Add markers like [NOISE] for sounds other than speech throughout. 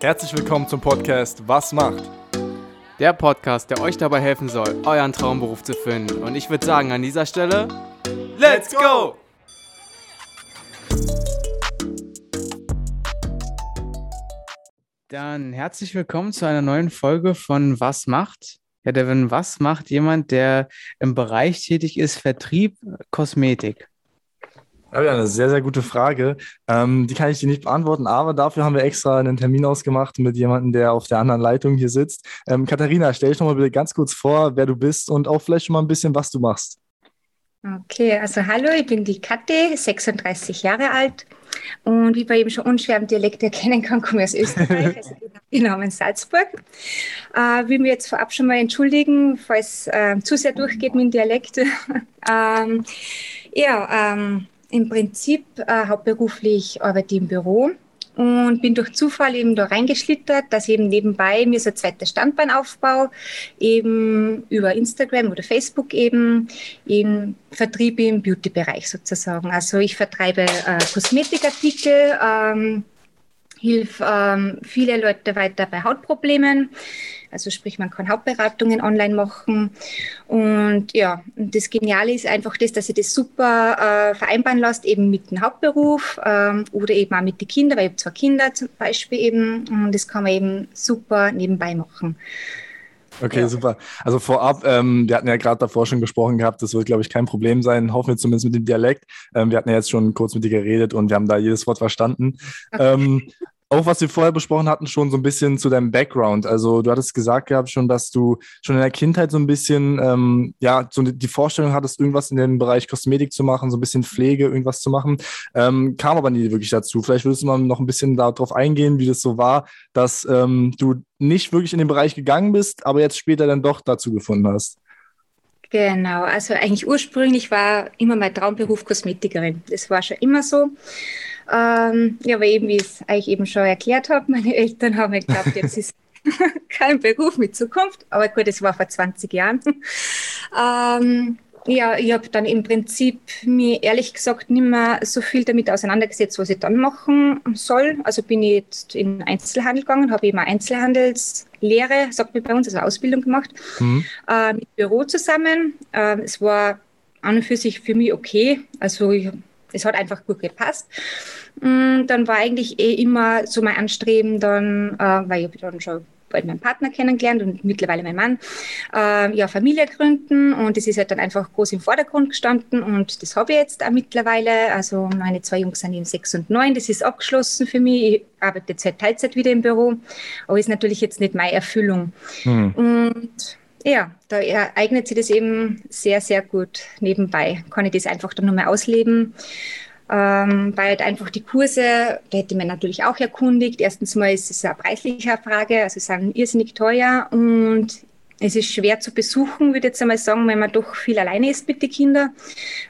Herzlich willkommen zum Podcast Was macht? Der Podcast, der euch dabei helfen soll, euren Traumberuf zu finden. Und ich würde sagen, an dieser Stelle, Let's go! Dann herzlich willkommen zu einer neuen Folge von Was macht? Ja, Devin, was macht jemand, der im Bereich tätig ist, Vertrieb, Kosmetik? Ja, eine sehr, sehr gute Frage. Ähm, die kann ich dir nicht beantworten, aber dafür haben wir extra einen Termin ausgemacht mit jemandem, der auf der anderen Leitung hier sitzt. Ähm, Katharina, stell dich doch mal bitte ganz kurz vor, wer du bist und auch vielleicht schon mal ein bisschen, was du machst. Okay, also hallo, ich bin die Kathi, 36 Jahre alt und wie man eben schon unschwer am Dialekt erkennen kann, komme ich aus Österreich, [LAUGHS] also genau in Salzburg. Äh, will mir jetzt vorab schon mal entschuldigen, falls äh, zu sehr durchgeht mit dem Dialekt. [LAUGHS] ähm, ja, ähm, im Prinzip äh, hauptberuflich arbeite ich im Büro und bin durch Zufall eben da reingeschlittert, dass eben nebenbei mir so ein zweites Standbein aufbau, eben über Instagram oder Facebook eben, eben Vertrieb im Beauty-Bereich sozusagen. Also ich vertreibe äh, Kosmetikartikel, ähm, hilf ähm, viele Leute weiter bei Hautproblemen. Also sprich, man kann Hauptberatungen online machen. Und ja, das Geniale ist einfach das, dass ihr das super äh, vereinbaren lasst, eben mit dem Hauptberuf ähm, oder eben auch mit den Kindern, weil ich habe zwei Kinder zum Beispiel eben und das kann man eben super nebenbei machen. Okay, ja. super. Also vorab, ähm, wir hatten ja gerade davor schon gesprochen gehabt, das wird, glaube ich, kein Problem sein, hoffen wir zumindest mit dem Dialekt. Ähm, wir hatten ja jetzt schon kurz mit dir geredet und wir haben da jedes Wort verstanden. [LAUGHS] Ähm, auch was wir vorher besprochen hatten, schon so ein bisschen zu deinem Background. Also du hattest gesagt gehabt schon, dass du schon in der Kindheit so ein bisschen, ähm, ja, so die Vorstellung hattest, irgendwas in dem Bereich Kosmetik zu machen, so ein bisschen Pflege, irgendwas zu machen. Ähm, kam aber nie wirklich dazu. Vielleicht würdest du mal noch ein bisschen darauf eingehen, wie das so war, dass ähm, du nicht wirklich in den Bereich gegangen bist, aber jetzt später dann doch dazu gefunden hast. Genau, also eigentlich ursprünglich war immer mein Traumberuf Kosmetikerin. Das war schon immer so. Ähm, ja, aber eben, wie ich es eigentlich eben schon erklärt habe, meine Eltern haben geglaubt, [LAUGHS] jetzt ist [LAUGHS] kein Beruf mit Zukunft. Aber gut, das war vor 20 Jahren. [LAUGHS] ähm, ja, ich habe dann im Prinzip mir ehrlich gesagt nicht mehr so viel damit auseinandergesetzt, was ich dann machen soll. Also bin ich jetzt in Einzelhandel gegangen, habe eben eine Einzelhandelslehre, sagt man bei uns, also Ausbildung gemacht, mhm. äh, mit Büro zusammen. Äh, es war an und für sich für mich okay. Also ich es hat einfach gut gepasst. Und mm, dann war eigentlich eh immer so mein Anstreben dann, äh, weil ich dann schon bald meinen Partner kennengelernt und mittlerweile mein Mann, äh, ja, Familie gründen und das ist halt dann einfach groß im Vordergrund gestanden und das habe ich jetzt auch mittlerweile. Also meine zwei Jungs sind eben sechs und neun, das ist abgeschlossen für mich. Ich arbeite jetzt seit Teilzeit wieder im Büro, aber ist natürlich jetzt nicht meine Erfüllung. Hm. Und ja, da eignet sich das eben sehr, sehr gut nebenbei. Kann ich das einfach dann nochmal ausleben. Ähm, weil halt einfach die Kurse, da hätte man natürlich auch erkundigt. Erstens mal ist es eine preisliche Frage, also sind irrsinnig teuer und es ist schwer zu besuchen, würde ich jetzt einmal sagen, wenn man doch viel alleine ist mit den Kindern.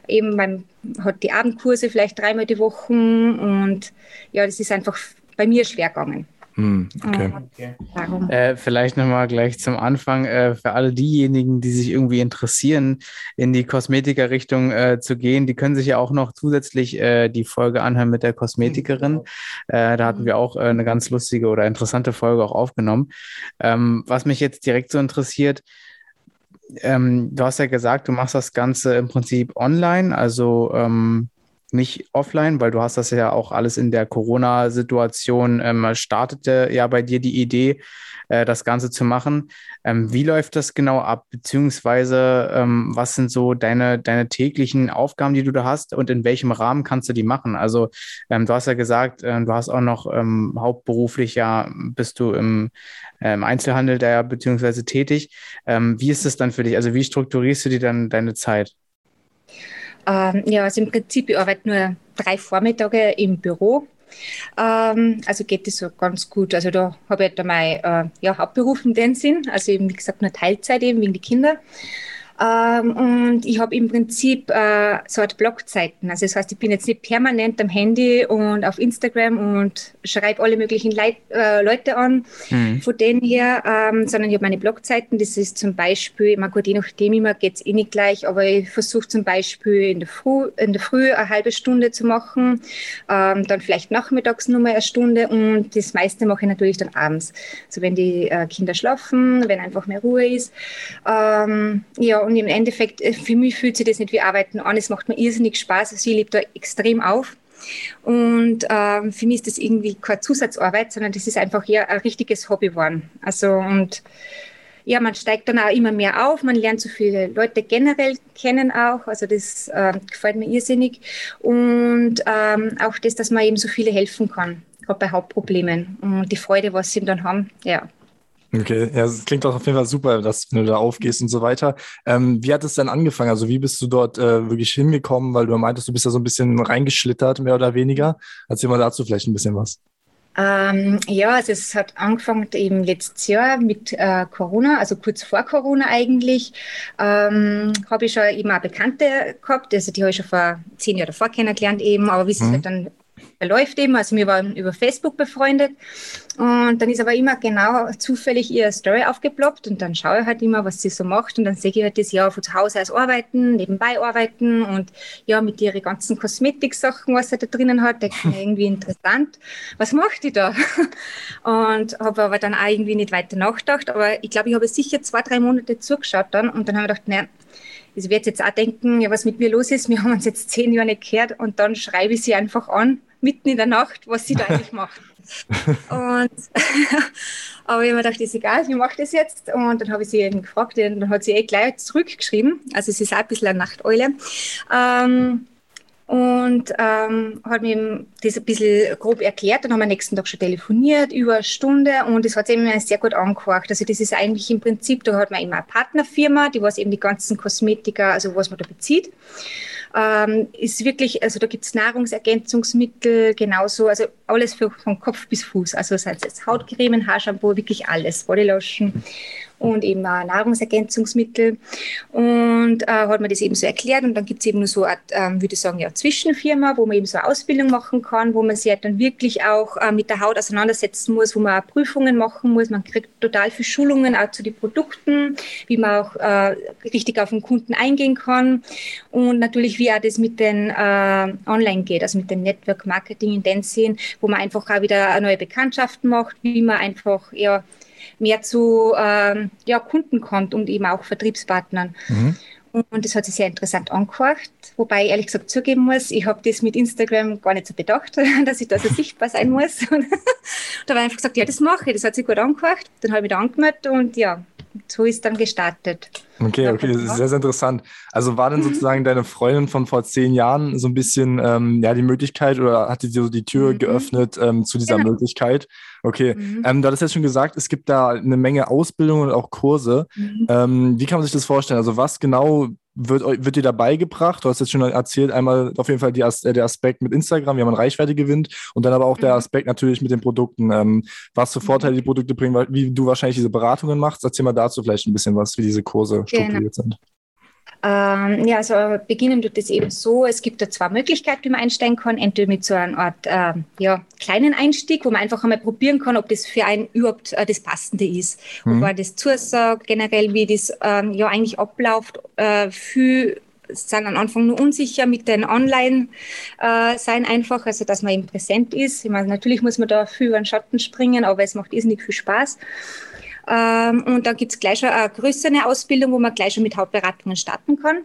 Eben, man hat die Abendkurse vielleicht dreimal die Woche und ja, das ist einfach bei mir schwer gegangen. Hm, okay. okay. Äh, vielleicht nochmal gleich zum Anfang äh, für alle diejenigen, die sich irgendwie interessieren, in die Kosmetikerrichtung äh, zu gehen. Die können sich ja auch noch zusätzlich äh, die Folge anhören mit der Kosmetikerin. Äh, da hatten wir auch äh, eine ganz lustige oder interessante Folge auch aufgenommen. Ähm, was mich jetzt direkt so interessiert, ähm, du hast ja gesagt, du machst das Ganze im Prinzip online, also ähm, nicht offline, weil du hast das ja auch alles in der Corona-Situation, ähm, startete ja bei dir die Idee, äh, das Ganze zu machen. Ähm, wie läuft das genau ab? Beziehungsweise, ähm, was sind so deine, deine täglichen Aufgaben, die du da hast und in welchem Rahmen kannst du die machen? Also, ähm, du hast ja gesagt, äh, du hast auch noch ähm, hauptberuflich ja, bist du im, äh, im Einzelhandel da beziehungsweise tätig. Ähm, wie ist es dann für dich? Also, wie strukturierst du dir dann deine Zeit? Ähm, ja, also im Prinzip, ich arbeite nur drei Vormittage im Büro. Ähm, also geht das so ganz gut. Also da habe ich halt mein äh, ja, Hauptberuf in dem Sinn. Also eben, wie gesagt, nur Teilzeit eben wegen die Kinder. Ähm, und ich habe im Prinzip äh, so eine Blogzeiten. Also das heißt, ich bin jetzt nicht permanent am Handy und auf Instagram und schreibe alle möglichen Leit äh, Leute an mhm. von denen her, ähm, sondern ich habe meine Blogzeiten. Das ist zum Beispiel, man gut, je nachdem immer geht es eh nicht gleich, aber ich versuche zum Beispiel in der, Früh, in der Früh eine halbe Stunde zu machen, ähm, dann vielleicht nachmittags nochmal eine Stunde und das meiste mache ich natürlich dann abends. Also wenn die äh, Kinder schlafen, wenn einfach mehr Ruhe ist. Ähm, ja, und im Endeffekt, äh, für mich fühlt sich das nicht wie Arbeiten an. Es macht mir irrsinnig Spaß. Also ich lebe da extrem auf. Und ähm, für mich ist das irgendwie keine Zusatzarbeit, sondern das ist einfach eher ein richtiges Hobby geworden. Also und ja, man steigt dann auch immer mehr auf, man lernt so viele Leute generell kennen auch, also das äh, gefällt mir irrsinnig. Und ähm, auch das, dass man eben so viele helfen kann, gerade bei Hauptproblemen und die Freude, was sie dann haben, ja, Okay, ja, es klingt doch auf jeden Fall super, dass du da aufgehst und so weiter. Ähm, wie hat es denn angefangen? Also wie bist du dort äh, wirklich hingekommen? Weil du meintest, du bist da so ein bisschen reingeschlittert, mehr oder weniger. Erzähl mal dazu vielleicht ein bisschen was. Ähm, ja, also es hat angefangen eben letztes Jahr mit äh, Corona, also kurz vor Corona eigentlich, ähm, habe ich schon eben auch Bekannte gehabt, also die habe ich schon vor zehn Jahren davor kennengelernt eben, aber wie es mhm. halt dann läuft eben. Also wir waren über Facebook befreundet und dann ist aber immer genau zufällig ihre Story aufgeploppt und dann schaue ich halt immer, was sie so macht und dann sehe ich halt das Jahr von zu Hause aus arbeiten, nebenbei arbeiten und ja, mit ihren ganzen Kosmetiksachen, was sie da drinnen hat, denke ich mir irgendwie interessant. Was macht die da? [LAUGHS] Und habe aber dann auch irgendwie nicht weiter nachgedacht, aber ich glaube, ich habe sicher zwei, drei Monate zugeschaut dann und dann habe ich gedacht, naja, ich werde jetzt auch denken, ja, was mit mir los ist. Wir haben uns jetzt zehn Jahre nicht gehört und dann schreibe ich sie einfach an, mitten in der Nacht, was sie da eigentlich macht. [LAUGHS] und, [LAUGHS] aber ich habe mir gedacht, ist egal, ich mache das jetzt. Und dann habe ich sie eben gefragt und dann hat sie eh gleich zurückgeschrieben. Also es ist auch ein bisschen eine Nachteule. Ähm, und ähm, hat mir das ein bisschen grob erklärt. Dann haben wir am nächsten Tag schon telefoniert, über eine Stunde und es hat sich mir sehr gut angehört. Also das ist eigentlich im Prinzip, da hat man immer eine Partnerfirma, die was eben die ganzen Kosmetika, also was man da bezieht. Ähm, ist wirklich, also da gibt es Nahrungsergänzungsmittel, genauso, also alles für, von Kopf bis Fuß. Also sei es jetzt Hautcremen, Haarshampoo, wirklich alles, Bodylotion und eben auch Nahrungsergänzungsmittel. Und äh, hat mir das eben so erklärt. Und dann gibt es eben nur so eine, ähm, würde ich sagen, ja, Zwischenfirma, wo man eben so eine Ausbildung machen kann, wo man sich halt dann wirklich auch äh, mit der Haut auseinandersetzen muss, wo man auch Prüfungen machen muss. Man kriegt total viele Schulungen auch zu den Produkten, wie man auch äh, richtig auf den Kunden eingehen kann. Und natürlich, wie auch das mit den äh, Online geht, also mit den Network Marketing Intensien, wo man einfach auch wieder neue Bekanntschaften macht, wie man einfach ja mehr zu ähm, ja, Kunden kommt und eben auch Vertriebspartnern. Mhm. Und das hat sich sehr interessant angehört, wobei ich ehrlich gesagt zugeben muss, ich habe das mit Instagram gar nicht so bedacht, [LAUGHS] dass ich da so [LAUGHS] sichtbar sein muss. [LAUGHS] Und da habe ich einfach gesagt, ja, das mache ich, das hat sich gut angehört. Dann habe ich mich da angemeldet und ja, so ist dann gestartet. Okay, okay, sehr, sehr interessant. Also war denn mhm. sozusagen deine Freundin von vor zehn Jahren so ein bisschen ähm, ja die Möglichkeit oder hat die so die Tür mhm. geöffnet ähm, zu dieser genau. Möglichkeit? Okay, mhm. ähm, du hattest ja schon gesagt, es gibt da eine Menge Ausbildungen und auch Kurse. Mhm. Ähm, wie kann man sich das vorstellen? Also was genau wird, wird dir da beigebracht? Du hast jetzt schon erzählt, einmal auf jeden Fall die, äh, der Aspekt mit Instagram, wie man Reichweite gewinnt und dann aber auch mhm. der Aspekt natürlich mit den Produkten. Ähm, was für Vorteile die Produkte bringen, wie du wahrscheinlich diese Beratungen machst. Erzähl mal dazu vielleicht ein bisschen was, wie diese Kurse strukturiert genau. sind. Ähm, ja, also beginnen tut es eben so, es gibt da zwei Möglichkeiten, wie man einsteigen kann. Entweder mit so einer Art äh, ja, kleinen Einstieg, wo man einfach einmal probieren kann, ob das für einen überhaupt äh, das Passende ist. Mhm. Ob man das zusagt, generell, wie das ähm, ja eigentlich abläuft. Äh, für sind am Anfang nur unsicher mit den Online äh, einfach, also dass man eben präsent ist. Ich meine, natürlich muss man da viel über den Schatten springen, aber es macht irrsinnig viel Spaß. Ähm, und da gibt es gleich schon eine größere Ausbildung, wo man gleich schon mit Hauptberatungen starten kann.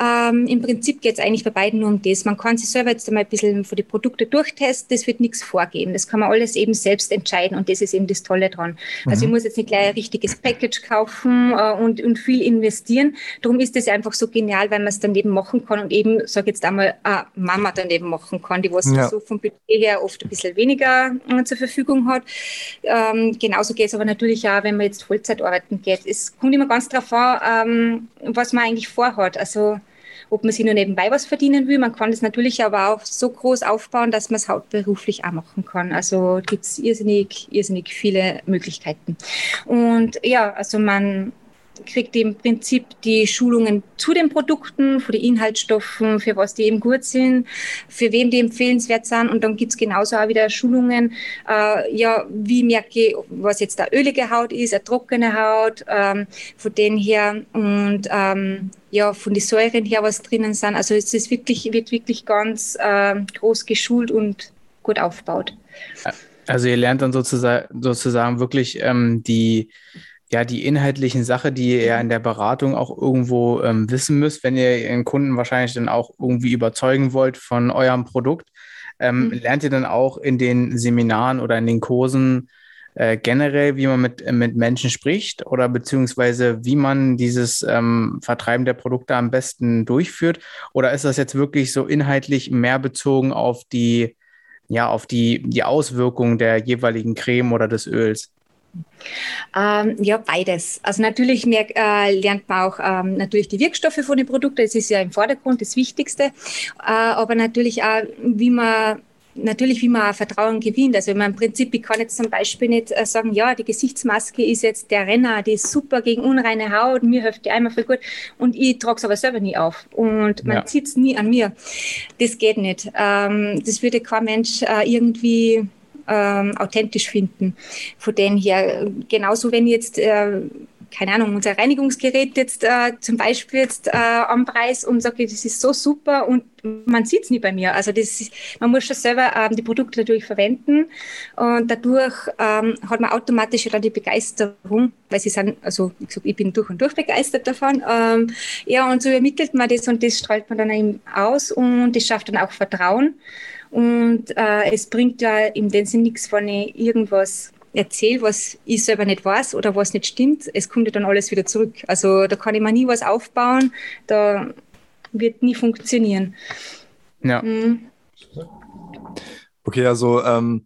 Ähm, Im Prinzip geht es eigentlich bei beiden nur um das. Man kann sich selber jetzt einmal ein bisschen für die Produkte durchtesten, das wird nichts vorgeben. Das kann man alles eben selbst entscheiden und das ist eben das Tolle dran. Mhm. Also ich mhm. muss jetzt nicht gleich ein richtiges Package kaufen äh, und, und viel investieren. Darum ist das einfach so genial, weil man es daneben machen kann und eben, sage jetzt einmal, eine Mama daneben machen kann, die was ja. so vom Budget her oft ein bisschen weniger äh, zur Verfügung hat. Ähm, genauso geht es aber natürlich auch, wenn wenn man jetzt Vollzeit arbeiten geht. Es kommt immer ganz darauf an, ähm, was man eigentlich vorhat. Also ob man sich nur nebenbei was verdienen will. Man kann das natürlich aber auch so groß aufbauen, dass man es hauptberuflich auch machen kann. Also gibt es irrsinnig, irrsinnig viele Möglichkeiten. Und ja, also man kriegt im Prinzip die Schulungen zu den Produkten, für die Inhaltsstoffen, für was die eben gut sind, für wen die empfehlenswert sind. Und dann gibt's genauso auch wieder Schulungen, äh, ja, wie merke ich, was jetzt eine ölige Haut ist, eine trockene Haut, ähm, von denen her und ähm, ja, von den Säuren her, was drinnen sind. Also es ist wirklich, wird wirklich ganz äh, groß geschult und gut aufgebaut. Also ihr lernt dann sozusagen, sozusagen wirklich ähm, die, ja, die inhaltlichen Sachen, die ihr in der Beratung auch irgendwo ähm, wissen müsst, wenn ihr Ihren Kunden wahrscheinlich dann auch irgendwie überzeugen wollt von eurem Produkt. Ähm, mhm. Lernt ihr dann auch in den Seminaren oder in den Kursen äh, generell, wie man mit, mit Menschen spricht oder beziehungsweise wie man dieses ähm, Vertreiben der Produkte am besten durchführt? Oder ist das jetzt wirklich so inhaltlich mehr bezogen auf die, ja, auf die, die Auswirkungen der jeweiligen Creme oder des Öls? Ähm, ja, beides. Also natürlich mehr, äh, lernt man auch ähm, natürlich die Wirkstoffe von den Produkten. Das ist ja im Vordergrund das Wichtigste. Äh, aber natürlich auch, wie man natürlich, wie man Vertrauen gewinnt. Also im Prinzip, ich kann jetzt zum Beispiel nicht äh, sagen, ja, die Gesichtsmaske ist jetzt der Renner, die ist super gegen unreine Haut, mir hilft die einmal voll gut und ich trage es aber selber nie auf und man ja. zieht es nie an mir. Das geht nicht. Ähm, das würde kein Mensch äh, irgendwie ähm, authentisch finden. Von denen her, genauso wenn jetzt äh, keine Ahnung, unser Reinigungsgerät jetzt äh, zum Beispiel jetzt äh, am Preis und sage, das ist so super und man sieht es nie bei mir. Also das ist, man muss schon selber ähm, die Produkte natürlich verwenden und dadurch ähm, hat man automatisch dann die Begeisterung, weil sie sind, also ich, sag, ich bin durch und durch begeistert davon. Ähm, ja, und so übermittelt man das und das strahlt man dann eben aus und das schafft dann auch Vertrauen. Und äh, es bringt ja in dem Sinne nichts, wenn ich irgendwas erzähle, was ich selber nicht weiß oder was nicht stimmt, es kommt ja dann alles wieder zurück. Also da kann ich mir nie was aufbauen, da wird nie funktionieren. Ja. Mhm. Okay, also ähm,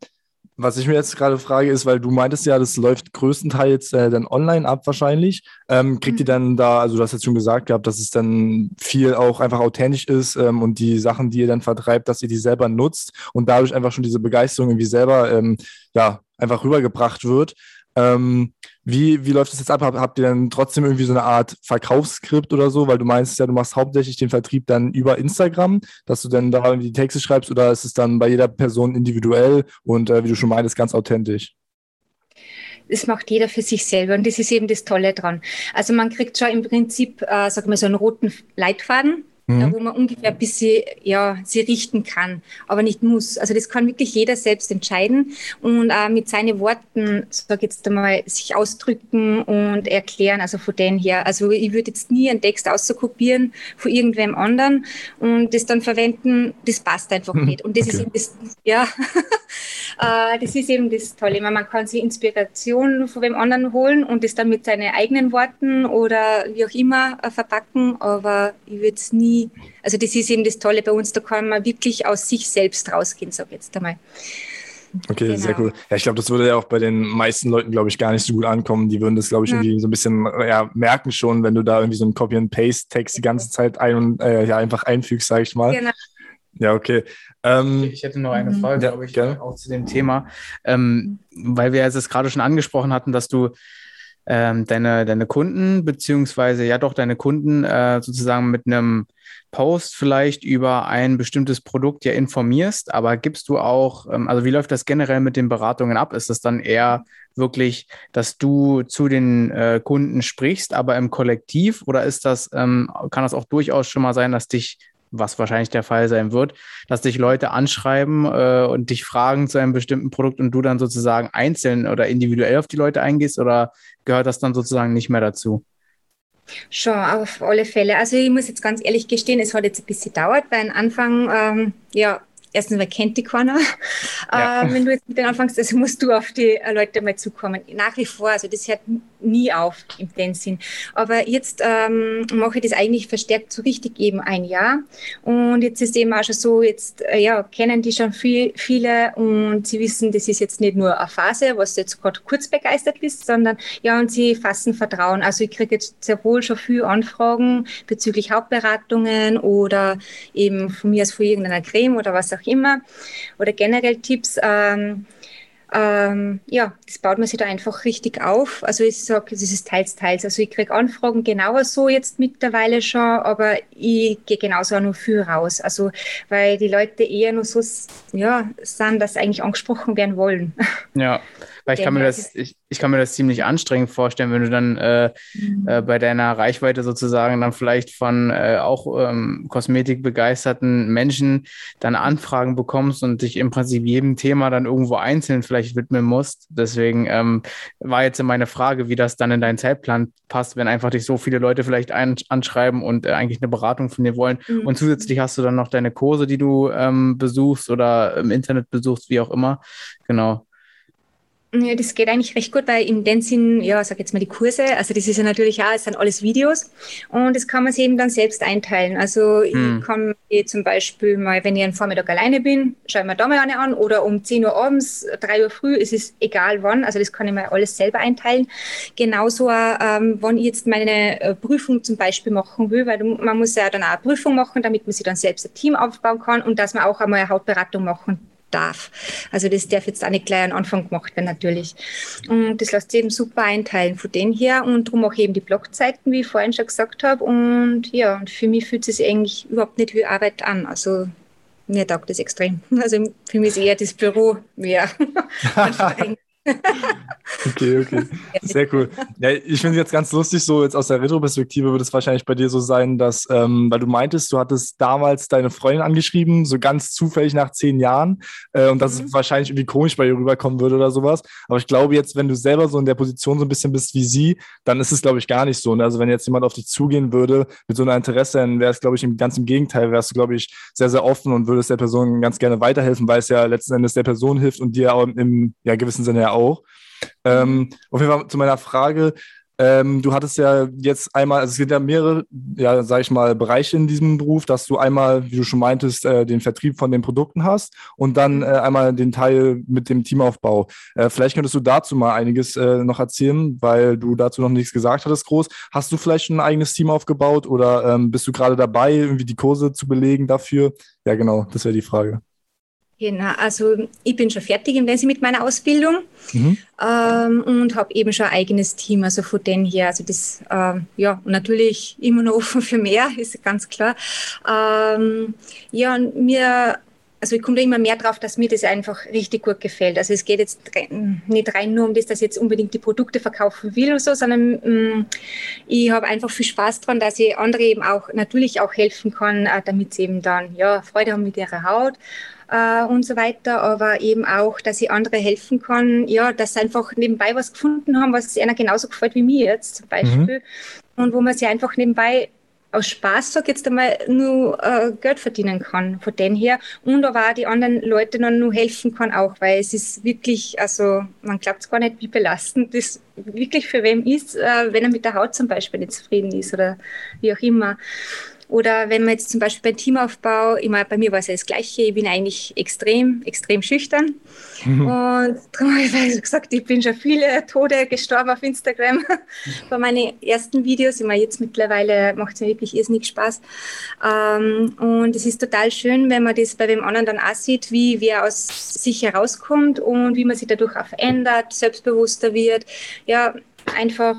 was ich mir jetzt gerade frage, ist, weil du meintest ja, das läuft größtenteils äh, dann online ab wahrscheinlich. Ähm, kriegt mhm. ihr dann da, also du hast jetzt schon gesagt gehabt, dass es dann viel auch einfach authentisch ist ähm, und die Sachen, die ihr dann vertreibt, dass ihr die selber nutzt und dadurch einfach schon diese Begeisterung irgendwie selber ähm, ja, einfach rübergebracht wird. Ähm, wie, wie läuft das jetzt ab? Habt ihr dann trotzdem irgendwie so eine Art Verkaufsskript oder so? Weil du meinst ja, du machst hauptsächlich den Vertrieb dann über Instagram, dass du dann da irgendwie die Texte schreibst oder ist es dann bei jeder Person individuell und äh, wie du schon meintest, ganz authentisch? das macht jeder für sich selber und das ist eben das Tolle dran. Also man kriegt schon im Prinzip, äh, sag mal, so einen roten Leitfaden, mhm. wo man ungefähr ein bisschen ja, sie richten kann, aber nicht muss. Also das kann wirklich jeder selbst entscheiden und äh, mit seinen Worten, sag jetzt einmal, sich ausdrücken und erklären, also von denen her. Also ich würde jetzt nie einen Text auszukopieren von irgendwem anderen und das dann verwenden, das passt einfach mhm. nicht. Und das okay. ist das, ja, [LAUGHS] äh, das ist eben das Tolle. Man kann sich Inspiration von wem anderen holen und das dann mit seinen eigenen Worten oder wie auch immer äh, verpacken, aber ich würde es nie also das ist eben das Tolle bei uns, da kann man wirklich aus sich selbst rausgehen, sag ich jetzt einmal. Okay, genau. sehr cool. Ja, ich glaube, das würde ja auch bei den meisten Leuten, glaube ich, gar nicht so gut ankommen. Die würden das, glaube ich, ja. irgendwie so ein bisschen ja, merken schon, wenn du da irgendwie so einen Copy-and-Paste-Text die ganze Zeit ein und äh, ja, einfach einfügst, sage ich mal. Genau. Ja, okay. Ähm, ich hätte noch eine mhm. Frage, ja, glaube ich, gerne. auch zu dem Thema, ähm, weil wir es gerade schon angesprochen hatten, dass du ähm, deine, deine Kunden, beziehungsweise ja doch deine Kunden äh, sozusagen mit einem Post vielleicht über ein bestimmtes Produkt ja informierst, aber gibst du auch, ähm, also wie läuft das generell mit den Beratungen ab? Ist das dann eher wirklich, dass du zu den äh, Kunden sprichst, aber im Kollektiv oder ist das, ähm, kann das auch durchaus schon mal sein, dass dich was wahrscheinlich der Fall sein wird, dass dich Leute anschreiben äh, und dich fragen zu einem bestimmten Produkt und du dann sozusagen einzeln oder individuell auf die Leute eingehst oder gehört das dann sozusagen nicht mehr dazu? Schon, auf alle Fälle. Also ich muss jetzt ganz ehrlich gestehen, es hat jetzt ein bisschen gedauert, weil am Anfang, ähm, ja, erstens, wer kennt die keiner? Ja. [LAUGHS] Äh, wenn du jetzt mit denen anfängst, also musst du auf die äh, Leute mal zukommen. Nach wie vor, also das hört nie auf im den Sinn. Aber jetzt ähm, mache ich das eigentlich verstärkt so richtig eben ein Jahr. Und jetzt ist eben auch schon so, jetzt äh, ja, kennen die schon viel, viele und sie wissen, das ist jetzt nicht nur eine Phase, was du jetzt gerade kurz begeistert bist, sondern ja, und sie fassen Vertrauen. Also ich kriege jetzt sehr wohl schon viele Anfragen bezüglich Hauptberatungen oder eben von mir aus von irgendeiner Creme oder was auch immer oder generell Tipps. Ähm, ähm, ja, das baut man sich da einfach richtig auf. Also ich sage, es ist teils, teils. Also ich kriege Anfragen genauer so jetzt mittlerweile schon, aber ich gehe genauso auch nur viel raus. Also weil die Leute eher nur so ja, sind, dass sie eigentlich angesprochen werden wollen. [LAUGHS] Ja, weil ich kann, mir das, ich, ich kann mir das ziemlich anstrengend vorstellen, wenn du dann äh, mhm. äh, bei deiner Reichweite sozusagen dann vielleicht von äh, auch ähm, kosmetikbegeisterten Menschen dann Anfragen bekommst und dich im Prinzip jedem Thema dann irgendwo einzeln vielleicht widmen musst. Deswegen ähm, war jetzt meine Frage, wie das dann in deinen Zeitplan passt, wenn einfach dich so viele Leute vielleicht ein anschreiben und äh, eigentlich eine Beratung von dir wollen. Mhm. Und zusätzlich hast du dann noch deine Kurse, die du ähm, besuchst oder im Internet besuchst, wie auch immer. Genau. Ja, das geht eigentlich recht gut, weil in dem Sinn, ja, sag jetzt mal die Kurse, also das ist ja natürlich auch, es sind alles Videos und das kann man sich eben dann selbst einteilen. Also hm. ich kann ich zum Beispiel mal, wenn ich einen Vormittag alleine bin, schaue ich mir da mal eine an oder um 10 Uhr abends, 3 Uhr früh, es ist egal wann, also das kann ich mir alles selber einteilen. Genauso, ähm, wann ich jetzt meine äh, Prüfung zum Beispiel machen will, weil man muss ja dann auch eine Prüfung machen, damit man sich dann selbst ein Team aufbauen kann und dass man auch einmal eine Hautberatung machen darf. Also das darf jetzt auch nicht gleich am Anfang gemacht werden natürlich. Und das lässt sich eben super einteilen von denen her und darum auch eben die Blogzeiten, wie ich vorhin schon gesagt habe. Und ja, und für mich fühlt es sich eigentlich überhaupt nicht wie Arbeit an. Also mir taugt das extrem. [LAUGHS] Also für mich ist eher das Büro mehr. [LAUGHS] [LAUGHS] okay, okay. Sehr cool. Ja, ich finde es jetzt ganz lustig, so jetzt aus der Retro-Perspektive wird es wahrscheinlich bei dir so sein, dass, ähm, weil du meintest, du hattest damals deine Freundin angeschrieben, so ganz zufällig nach zehn Jahren, äh, und dass mhm. es wahrscheinlich irgendwie komisch bei ihr rüberkommen würde oder sowas. Aber ich glaube jetzt, wenn du selber so in der Position so ein bisschen bist wie sie, dann ist es, glaube ich, gar nicht so. Ne? Also wenn jetzt jemand auf dich zugehen würde mit so einer Interesse, dann wäre es, glaube ich, im ganz im Gegenteil, wärst du, glaube ich, sehr, sehr offen und würdest der Person ganz gerne weiterhelfen, weil es ja letzten Endes der Person hilft und dir auch im ja, gewissen Sinne ja auch. Ähm, auf jeden Fall zu meiner Frage. Ähm, du hattest ja jetzt einmal, also es gibt ja mehrere, ja, sag ich mal, Bereiche in diesem Beruf, dass du einmal, wie du schon meintest, äh, den Vertrieb von den Produkten hast und dann äh, einmal den Teil mit dem Teamaufbau. Äh, vielleicht könntest du dazu mal einiges äh, noch erzählen, weil du dazu noch nichts gesagt hattest, groß. Hast du vielleicht ein eigenes Team aufgebaut oder ähm, bist du gerade dabei, irgendwie die Kurse zu belegen dafür? Ja, genau, das wäre die Frage. Genau, also ich bin schon fertig im Prinzip mit meiner Ausbildung mhm. ähm, und habe eben schon ein eigenes Team, also von denen her, also das, ähm, ja, natürlich immer noch offen für mehr, [LAUGHS] ist ganz klar. Ähm, ja, und mir, also ich komme da immer mehr drauf, dass mir das einfach richtig gut gefällt. Also es geht jetzt nicht rein nur um das, dass ich jetzt unbedingt die Produkte verkaufen will oder so, sondern mh, mm, ich habe einfach viel Spaß daran, dass ich andere eben auch natürlich auch helfen kann, äh, damit sie eben dann ja Freude haben mit ihrer Haut äh, und so weiter, aber eben auch, dass ich andere helfen kann, ja, dass sie einfach nebenbei was gefunden haben, was einer genauso gefällt wie mir jetzt zum Beispiel mhm. und wo man sich einfach nebenbei aus Spaß, sag jetzt einmal, nur äh, Geld verdienen kann von denen her und aber auch die anderen Leute dann nur helfen kann auch, weil es ist wirklich, also man glaubt es gar nicht, wie belastend das wirklich für wem ist, äh, wenn er mit der Haut zum Beispiel nicht zufrieden ist oder wie auch immer. Oder wenn man jetzt zum Beispiel beim Teamaufbau, immer bei mir war es ja das Gleiche, ich bin eigentlich extrem, extrem schüchtern. Mhm. Und darum habe ich [LAUGHS] gesagt, ich bin schon viele Tode gestorben auf Instagram [LAUGHS] bei meinen ersten Videos. Ich meine, jetzt mittlerweile macht es mir wirklich irrsinnig Spaß. Ähm, und es ist total schön, wenn man das bei dem anderen dann auch sieht, wie wer aus sich herauskommt und wie man sich dadurch auch verändert, selbstbewusster wird. Ja, einfach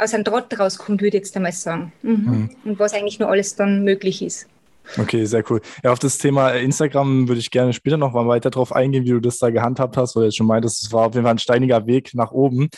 aus einem Trott rauskommt, würde ich jetzt einmal sagen. Mhm. Mhm. Und was eigentlich nur alles dann möglich ist. Okay, sehr cool. Ja, auf das Thema Instagram würde ich gerne später noch mal weiter drauf eingehen, wie du das da gehandhabt hast, weil du jetzt schon meintest, es war auf jeden Fall ein steiniger Weg nach oben.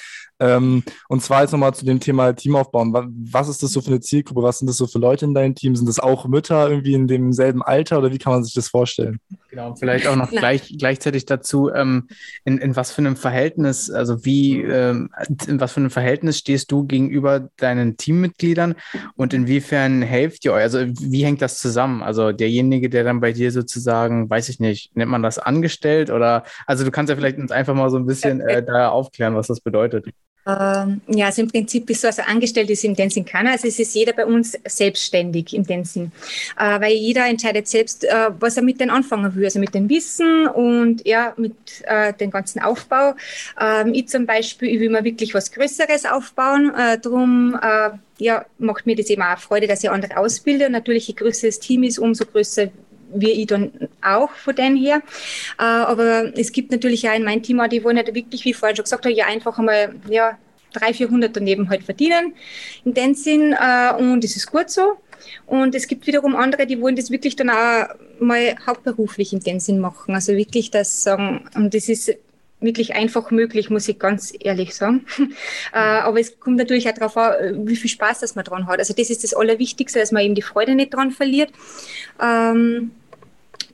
Ähm, und zwar jetzt nochmal zu dem Thema Teamaufbauen. Was ist das so für eine Zielgruppe? Was sind das so für Leute in deinem Team? Sind das auch Mütter irgendwie in demselben Alter oder wie kann man sich das vorstellen? Genau, vielleicht auch noch gleich, gleichzeitig dazu, ähm, in, in was für einem Verhältnis, also wie, ähm, in was für einem Verhältnis stehst du gegenüber deinen Teammitgliedern und inwiefern helft ihr euch? Also wie hängt das zusammen? Also derjenige, der dann bei dir sozusagen, weiß ich nicht, nennt man das angestellt oder, also du kannst ja vielleicht uns einfach mal so ein bisschen äh, da aufklären, was das bedeutet. Ähm, ja, also im Prinzip ist so, also angestellt ist in dem Sinn keiner. Also es ist jeder bei uns selbstständig in dem Sinn. Äh, weil jeder entscheidet selbst, äh, was er mit den anfangen will. Also mit dem Wissen und ja, mit äh, dem ganzen Aufbau. Ähm, ich zum Beispiel, ich will mir wirklich was Größeres aufbauen. Äh, drum äh, ja, macht mir das eben auch Freude, dass ich andere ausbilde. Und natürlich, je größer das Team ist, umso größer wie ich dann auch von denen her. Äh, aber es gibt natürlich auch in meinem Team die wollen halt wirklich, wie vorhin schon gesagt habe, ja einfach einmal, ja, 300, 400 daneben halt verdienen in dem Sinn äh, und es ist gut so. Und es gibt wiederum andere, die wollen das wirklich dann auch mal hauptberuflich in dem Sinn machen. Also wirklich das sagen, und das ist wirklich einfach möglich, muss ich ganz ehrlich sagen. [LAUGHS] äh, aber es kommt natürlich auch darauf an, wie viel Spaß das man dran hat. Also das ist das Allerwichtigste, dass man eben die Freude nicht dran verliert. Ähm,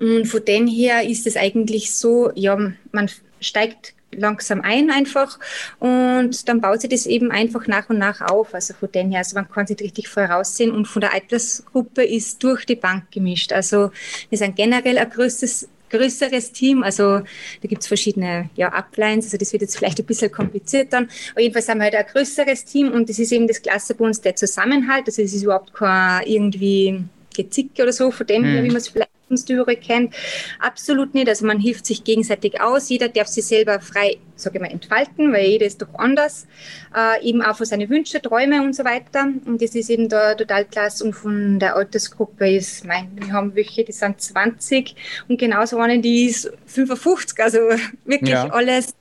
und von dem her ist es eigentlich so, ja, man steigt langsam ein einfach und dann baut sich das eben einfach nach und nach auf. Also von dem her, also man kann sich richtig voraussehen und von der Altersgruppe ist durch die Bank gemischt. Also wir sind generell ein größtes größeres Team. Also da gibt es verschiedene ja, Uplines, also das wird jetzt vielleicht ein bisschen kompliziert dann. Aber jedenfalls haben wir halt ein größeres Team und das ist eben das Klasse bei uns, der Zusammenhalt. Also es ist überhaupt kein irgendwie Gezicke oder so, von dem her, mhm. wie man es vielleicht Leistungsdüre kennt. Absolut nicht. Also man hilft sich gegenseitig aus. Jeder darf sich selber frei, sage ich mal, entfalten, weil jeder ist doch anders. Äh, eben auch für seine Wünsche, Träume und so weiter. Und das ist eben da total klasse. Und von der Altersgruppe ist, mein, wir haben welche, die sind 20 und genauso eine, die ist 55. Also wirklich ja. alles,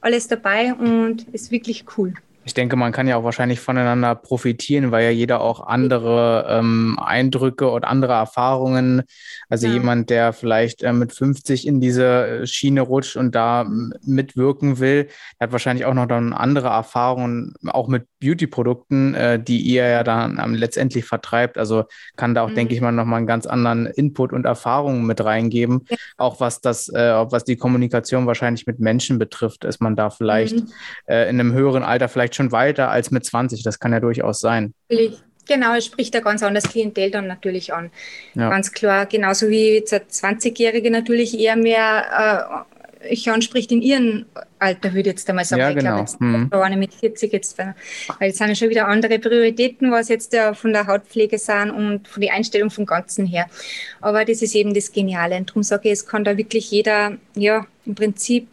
alles dabei und ist wirklich cool ich denke, man kann ja auch wahrscheinlich voneinander profitieren, weil ja jeder auch andere ähm, Eindrücke und andere Erfahrungen, also ja. jemand, der vielleicht äh, mit 50 in diese äh, Schiene rutscht und da mitwirken will, der hat wahrscheinlich auch noch dann andere Erfahrungen, auch mit Beauty-Produkten, äh, die ihr ja dann ähm, letztendlich vertreibt. Also kann da auch, mhm. denke ich mal, nochmal einen ganz anderen Input und Erfahrungen mit reingeben. Ja. Auch was das, äh, was die Kommunikation wahrscheinlich mit Menschen betrifft, ist man da vielleicht mhm. äh, in einem höheren Alter vielleicht schon weiter als mit 20. Das kann ja durchaus sein. Genau, es spricht da ganz anders Klientel dann natürlich an. Ja. Ganz klar, genauso wie jetzt 20-Jährige natürlich eher mehr äh, ich anspricht in ihrem Alter, würde ich jetzt einmal sagen. Ja, ich genau. glaube, jetzt hm. eine mit 40 jetzt, weil jetzt sind ja schon wieder andere Prioritäten, was jetzt ja von der Hautpflege sind und von der Einstellung vom Ganzen her. Aber das ist eben das Geniale. Und darum sage ich, es kann da wirklich jeder, ja, im Prinzip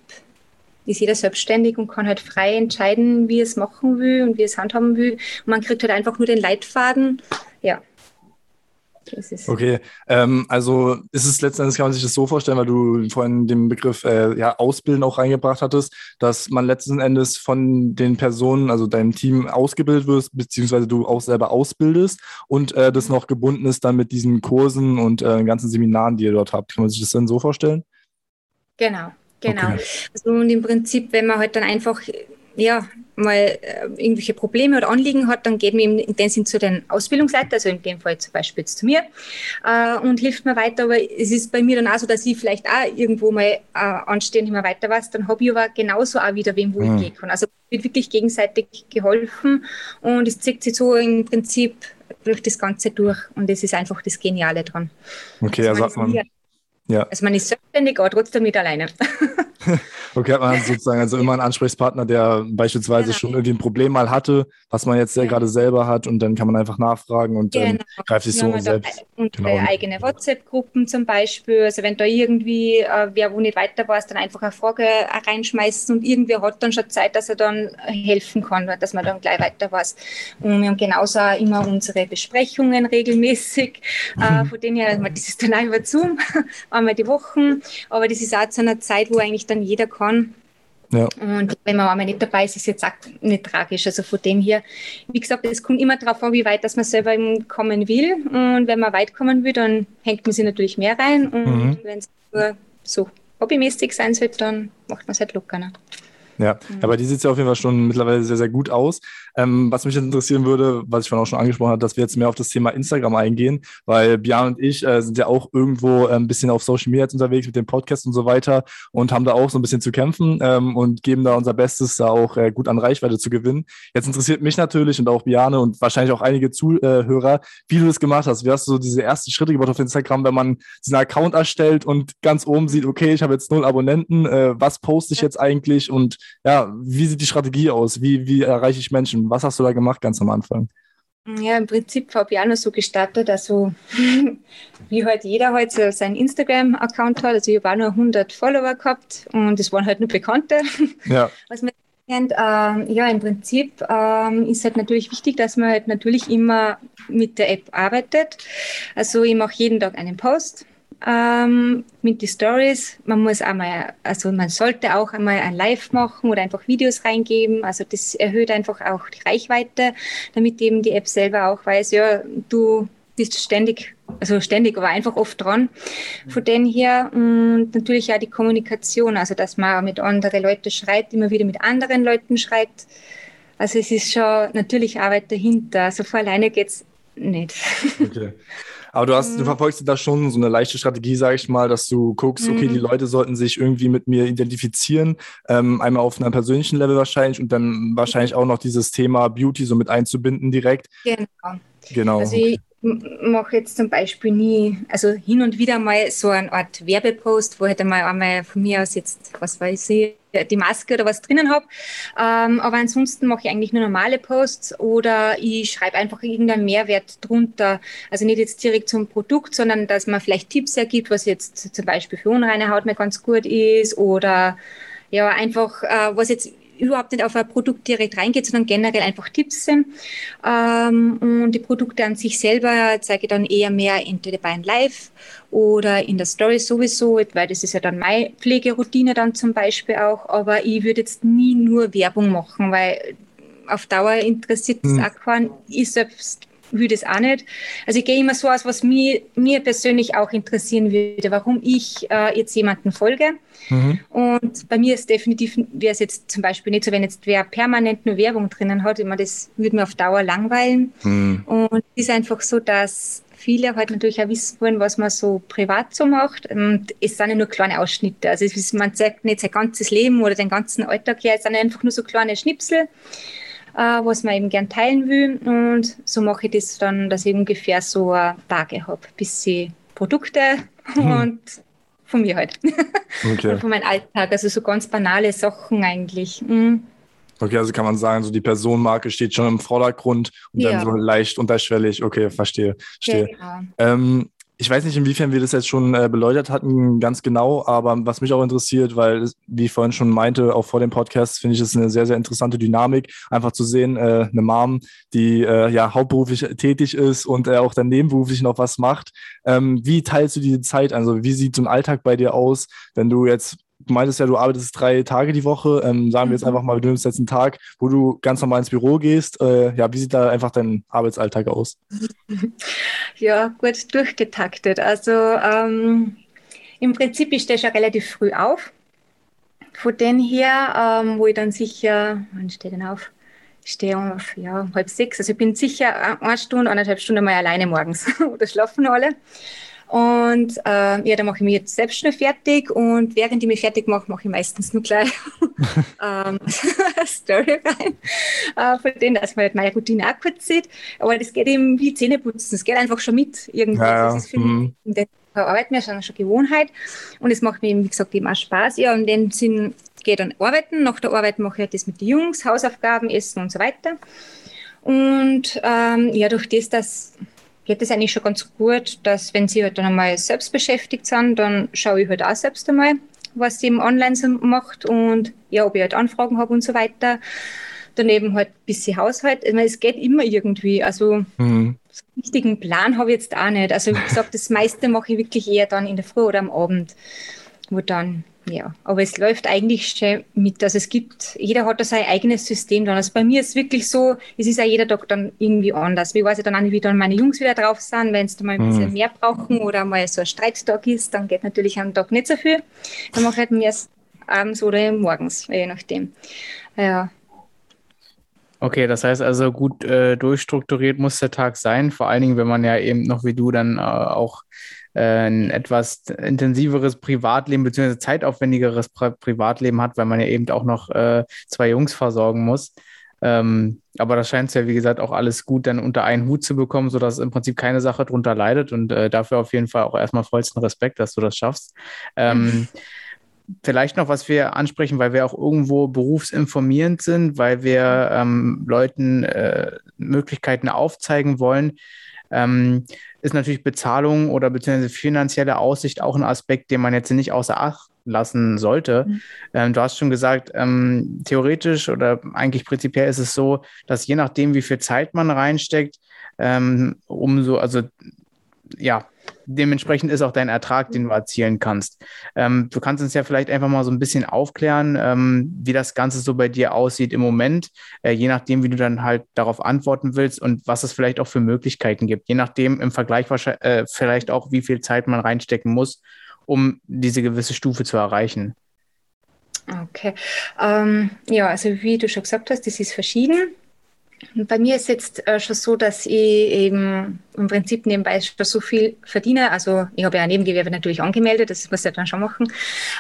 ist jeder selbstständig und kann halt frei entscheiden, wie es machen will und wie es handhaben will. Und man kriegt halt einfach nur den Leitfaden. Ja. Okay, ähm, also ist es letztendlich, kann man sich das so vorstellen, weil du vorhin den Begriff äh, ja, Ausbilden auch reingebracht hattest, dass man letzten Endes von den Personen, also deinem Team ausgebildet wirst, beziehungsweise du auch selber ausbildest und äh, das noch gebunden ist dann mit diesen Kursen und äh, ganzen Seminaren, die ihr dort habt. Kann man sich das dann so vorstellen? Genau, Genau. Okay. Also und im Prinzip, wenn man halt dann einfach ja, mal äh, irgendwelche Probleme oder Anliegen hat, dann geht man in dem Sinn zu den Ausbildungsleiter, also in dem Fall zum Beispiel jetzt zu mir, äh, und hilft mir weiter. Aber es ist bei mir dann auch so, dass ich vielleicht auch irgendwo mal äh, anstehe und immer weiter was, dann habe ich aber genauso auch wieder wem, wo mhm. ich gehen kann. Also wird wirklich gegenseitig geholfen und es zieht sich so im Prinzip durch das Ganze durch und das ist einfach das Geniale dran. Okay, also, also man, ja. Also man ist selbstständig, aber trotzdem nicht alleine. [LAUGHS] [LAUGHS] okay, hat man sozusagen also immer einen Ansprechpartner, der beispielsweise genau. schon irgendwie ein Problem mal hatte, was man jetzt ja. gerade selber hat und dann kann man einfach nachfragen und genau. ähm, greift sich so selbst. Und genau. eigene WhatsApp-Gruppen zum Beispiel, also wenn da irgendwie äh, wer wo nicht weiter weiß, dann einfach eine Frage reinschmeißen und irgendwer hat dann schon Zeit, dass er dann helfen kann, dass man dann gleich weiter weiß. Und wir haben genauso auch immer unsere Besprechungen regelmäßig, äh, von denen her, das ist dann auch über Zoom, [LAUGHS] einmal die Woche, aber das ist auch zu einer Zeit, wo eigentlich dann jeder kann. Ja. Und wenn man einmal nicht dabei ist, ist es jetzt auch nicht tragisch. Also von dem her, wie gesagt, es kommt immer darauf an, wie weit dass man selber kommen will. Und wenn man weit kommen will, dann hängt man sich natürlich mehr rein. Und mhm. wenn es nur so hobbymäßig sein soll, dann macht man es halt locker. Ne? Ja, mhm. aber die sieht ja auf jeden Fall schon mittlerweile sehr, sehr gut aus. Ähm, was mich jetzt interessieren würde, was ich vorhin auch schon angesprochen habe, dass wir jetzt mehr auf das Thema Instagram eingehen, weil Björn und ich äh, sind ja auch irgendwo äh, ein bisschen auf Social Media jetzt unterwegs mit dem Podcast und so weiter und haben da auch so ein bisschen zu kämpfen ähm, und geben da unser Bestes, da auch äh, gut an Reichweite zu gewinnen. Jetzt interessiert mich natürlich und auch Björn und wahrscheinlich auch einige Zuhörer, wie du das gemacht hast. Wie hast du so diese ersten Schritte gemacht auf Instagram, wenn man diesen Account erstellt und ganz oben sieht, okay, ich habe jetzt null Abonnenten, äh, was poste ich jetzt eigentlich und ja, wie sieht die Strategie aus? Wie, wie erreiche ich Menschen? Was hast du da gemacht ganz am Anfang? Ja, im Prinzip habe ich auch noch so gestartet, also [LAUGHS] wie halt jeder halt so seinen Instagram-Account hat. Also ich habe auch nur 100 Follower gehabt und es waren halt nur Bekannte, [LAUGHS] ja. was man kennt. Ähm, ja, im Prinzip ähm, ist halt natürlich wichtig, dass man halt natürlich immer mit der App arbeitet. Also ich mache jeden Tag einen Post ähm, mit den Stories. Man muss einmal, also man sollte auch einmal ein Live machen oder einfach Videos reingeben. Also das erhöht einfach auch die Reichweite, damit eben die App selber auch weiß, ja, du bist ständig, also ständig, aber einfach oft dran. Von denen her und natürlich auch die Kommunikation, also dass man mit anderen Leuten schreibt, immer wieder mit anderen Leuten schreibt. Also es ist schon natürlich Arbeit dahinter. Also vor alleine geht es nicht. Okay. [LAUGHS] Aber du hast, du mhm. verfolgst da schon so eine leichte Strategie, sage ich mal, dass du guckst, okay, die mhm. Leute sollten sich irgendwie mit mir identifizieren, ähm, einmal auf einem persönlichen Level wahrscheinlich und dann wahrscheinlich auch noch dieses Thema Beauty so mit einzubinden direkt. Genau. Genau. Also ich, mache jetzt zum Beispiel nie, also hin und wieder mal so eine Art Werbepost, wo ich halt einmal, einmal von mir aus jetzt, was weiß ich, die Maske oder was drinnen habe. Ähm, aber ansonsten mache ich eigentlich nur normale Posts oder ich schreibe einfach irgendeinen Mehrwert drunter. Also nicht jetzt direkt zum Produkt, sondern dass man vielleicht Tipps ergibt, was jetzt zum Beispiel für unreine Haut mir ganz gut ist oder ja, einfach, äh, was jetzt überhaupt nicht auf ein Produkt direkt reingeht, sondern generell einfach Tipps sind. Ähm, und die Produkte an sich selber zeige ich dann eher mehr entweder bei einem Live oder in der Story sowieso, weil das ist ja dann meine Pflegeroutine dann zum Beispiel auch. Aber ich würde jetzt nie nur Werbung machen, weil auf Dauer interessiert das hm. auch keinen. Ich selbst will das auch nicht. Also ich gehe immer so aus, was mir, mir persönlich auch interessieren würde, warum ich äh, jetzt jemanden folge. Mhm. Und bei mir ist definitiv, wäre es jetzt zum Beispiel nicht so, wenn jetzt wer permanent nur Werbung drinnen hat, immer das würde mir auf Dauer langweilen. Mhm. Und es ist einfach so, dass viele halt natürlich auch wissen wollen, was man so privat so macht. Und es sind ja nur kleine Ausschnitte. Also ist, man zeigt nicht sein ganzes Leben oder den ganzen Alltag her, es sind einfach nur so kleine Schnipsel was man eben gern teilen will. Und so mache ich das dann, dass ich ungefähr so Tage habe, bis sie Produkte [LAUGHS] hm. und von mir halt. [LAUGHS] Okay. von meinem Alltag. Also so ganz banale Sachen eigentlich. Mhm. Okay, also kann man sagen, so die Personenmarke steht schon im Vordergrund und ja. dann so leicht unterschwellig. Okay, verstehe. verstehe. Ja, genau. ähm, ich weiß nicht, inwiefern wir das jetzt schon äh, beleuchtet hatten, ganz genau, aber was mich auch interessiert, weil, wie ich vorhin schon meinte, auch vor dem Podcast, finde ich es eine sehr, sehr interessante Dynamik, einfach zu sehen, äh, eine Mom, die äh, ja hauptberuflich tätig ist und äh, auch dann nebenberuflich noch was macht. Ähm, wie teilst du diese Zeit? Also, wie sieht so ein Alltag bei dir aus, wenn du jetzt du meintest ja, du arbeitest drei Tage die Woche. Ähm, sagen wir jetzt mhm. einfach mal, du nimmst jetzt einen Tag, wo du ganz normal ins Büro gehst. Äh, ja, wie sieht da einfach dein Arbeitsalltag aus? [LAUGHS] Ja, gut durchgetaktet. Also ähm, im Prinzip ich stehe schon relativ früh auf. Von den her, ähm, wo ich dann sicher, wann stehe ich denn auf? Ich stehe um ja, halb sechs. Also ich bin sicher eine Stunde, eineinhalb Stunden mal alleine morgens. [LAUGHS] Oder schlafen alle. Und äh, ja, da mache ich mich jetzt selbst schnell fertig und während ich mich fertig mache, mache ich meistens nur gleich [LAUGHS] ähm, [LAUGHS] Story rein, äh, von denen, dass man halt meine Routine auch kurz sieht. Aber das geht eben wie Zähneputzen, es geht einfach schon mit irgendwie. Ja, das ist für mhm. mich in der Arbeit mir schon, schon Gewohnheit und es macht mir eben, wie gesagt, eben auch Spaß. Ja, in dem Sinn gehe ich dann arbeiten. Nach der Arbeit mache ich halt das mit den Jungs, Hausaufgaben, Essen und so weiter. Und ähm, ja, durch das, dass geht es eigentlich schon ganz gut, dass wenn sie halt dann einmal selbst beschäftigt sind, dann schaue ich halt auch selbst einmal, was sie im Online so macht und ja, ob ich halt Anfragen habe und so weiter. Daneben halt ein bisschen Haushalt. Ich meine, es geht immer irgendwie. Also mhm. so einen richtigen Plan habe ich jetzt auch nicht. Also wie gesagt, das meiste mache ich wirklich eher dann in der Früh oder am Abend, wo dann ja, aber es läuft eigentlich schon mit. Also es gibt, jeder hat da sein eigenes System dann. Also bei mir ist es wirklich so, es ist ja jeder Tag dann irgendwie anders. Wie weiß ich dann auch nicht, wie dann meine Jungs wieder drauf sind, wenn sie dann mal ein bisschen mhm. mehr brauchen oder mal so ein Streittag ist, dann geht natürlich am Tag nicht so viel. Dann mache ich halt mehr abends oder morgens, je nachdem. Ja. Okay, das heißt also gut äh, durchstrukturiert muss der Tag sein, vor allen Dingen, wenn man ja eben noch wie du dann äh, auch ein etwas intensiveres Privatleben bzw. zeitaufwendigeres Pri Privatleben hat, weil man ja eben auch noch äh, zwei Jungs versorgen muss. Ähm, aber das scheint ja, wie gesagt, auch alles gut dann unter einen Hut zu bekommen, sodass im Prinzip keine Sache drunter leidet. Und äh, dafür auf jeden Fall auch erstmal vollsten Respekt, dass du das schaffst. Ähm, [LAUGHS] vielleicht noch, was wir ansprechen, weil wir auch irgendwo berufsinformierend sind, weil wir ähm, Leuten äh, Möglichkeiten aufzeigen wollen. Ähm, ist natürlich Bezahlung oder beziehungsweise finanzielle Aussicht auch ein Aspekt, den man jetzt nicht außer Acht lassen sollte. Mhm. Ähm, du hast schon gesagt, ähm, theoretisch oder eigentlich prinzipiell ist es so, dass je nachdem, wie viel Zeit man reinsteckt, ähm, umso, also ja, dementsprechend ist auch dein Ertrag, den du erzielen kannst. Ähm, du kannst uns ja vielleicht einfach mal so ein bisschen aufklären, ähm, wie das Ganze so bei dir aussieht im Moment, äh, je nachdem, wie du dann halt darauf antworten willst und was es vielleicht auch für Möglichkeiten gibt. Je nachdem im Vergleich äh, vielleicht auch, wie viel Zeit man reinstecken muss, um diese gewisse Stufe zu erreichen. Okay. Ähm, ja, also wie du schon gesagt hast, das ist verschieden. Bei mir ist jetzt äh, schon so, dass ich eben im Prinzip nebenbei schon so viel verdiene. Also ich habe ja ein Nebengewerbe natürlich angemeldet, das muss ich dann schon machen.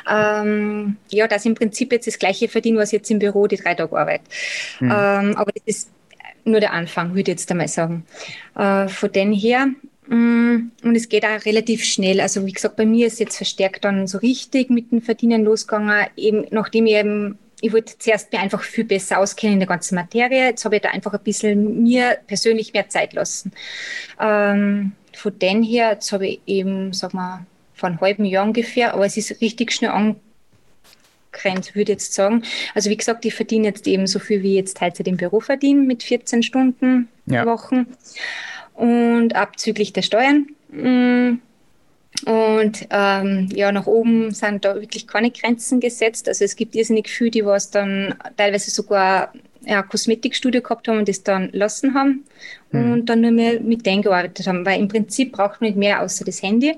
Ähm, ja, dass ich im Prinzip jetzt das gleiche verdiene, was jetzt im Büro die drei Tage Arbeit. Mhm. Ähm, aber das ist nur der Anfang, würde ich jetzt einmal sagen. Äh, von den her mm, und es geht auch relativ schnell. Also wie gesagt, bei mir ist jetzt verstärkt dann so richtig mit dem Verdienen losgegangen, eben nachdem ich eben ich wollte zuerst mir einfach viel besser auskennen in der ganzen Materie. Jetzt habe ich da einfach ein bisschen mir persönlich mehr Zeit lassen. Ähm, von den her, jetzt habe ich eben, sag mal, vor einem halben Jahr ungefähr, aber es ist richtig schnell angrenzt, würde ich jetzt sagen. Also wie gesagt, ich verdiene jetzt eben so viel, wie ich jetzt Teilzeit im Büro verdiene, mit 14 Stunden ja. Wochen. Und abzüglich der Steuern. Mh, mm, und ähm, ja, nach oben sind da wirklich keine Grenzen gesetzt. Also es gibt irrsinnig viele, die was dann teilweise sogar ja, Kosmetikstudio gehabt haben und das dann lassen haben mhm. und dann nur mehr mit denen gearbeitet haben, weil im Prinzip braucht man nicht mehr außer das Handy.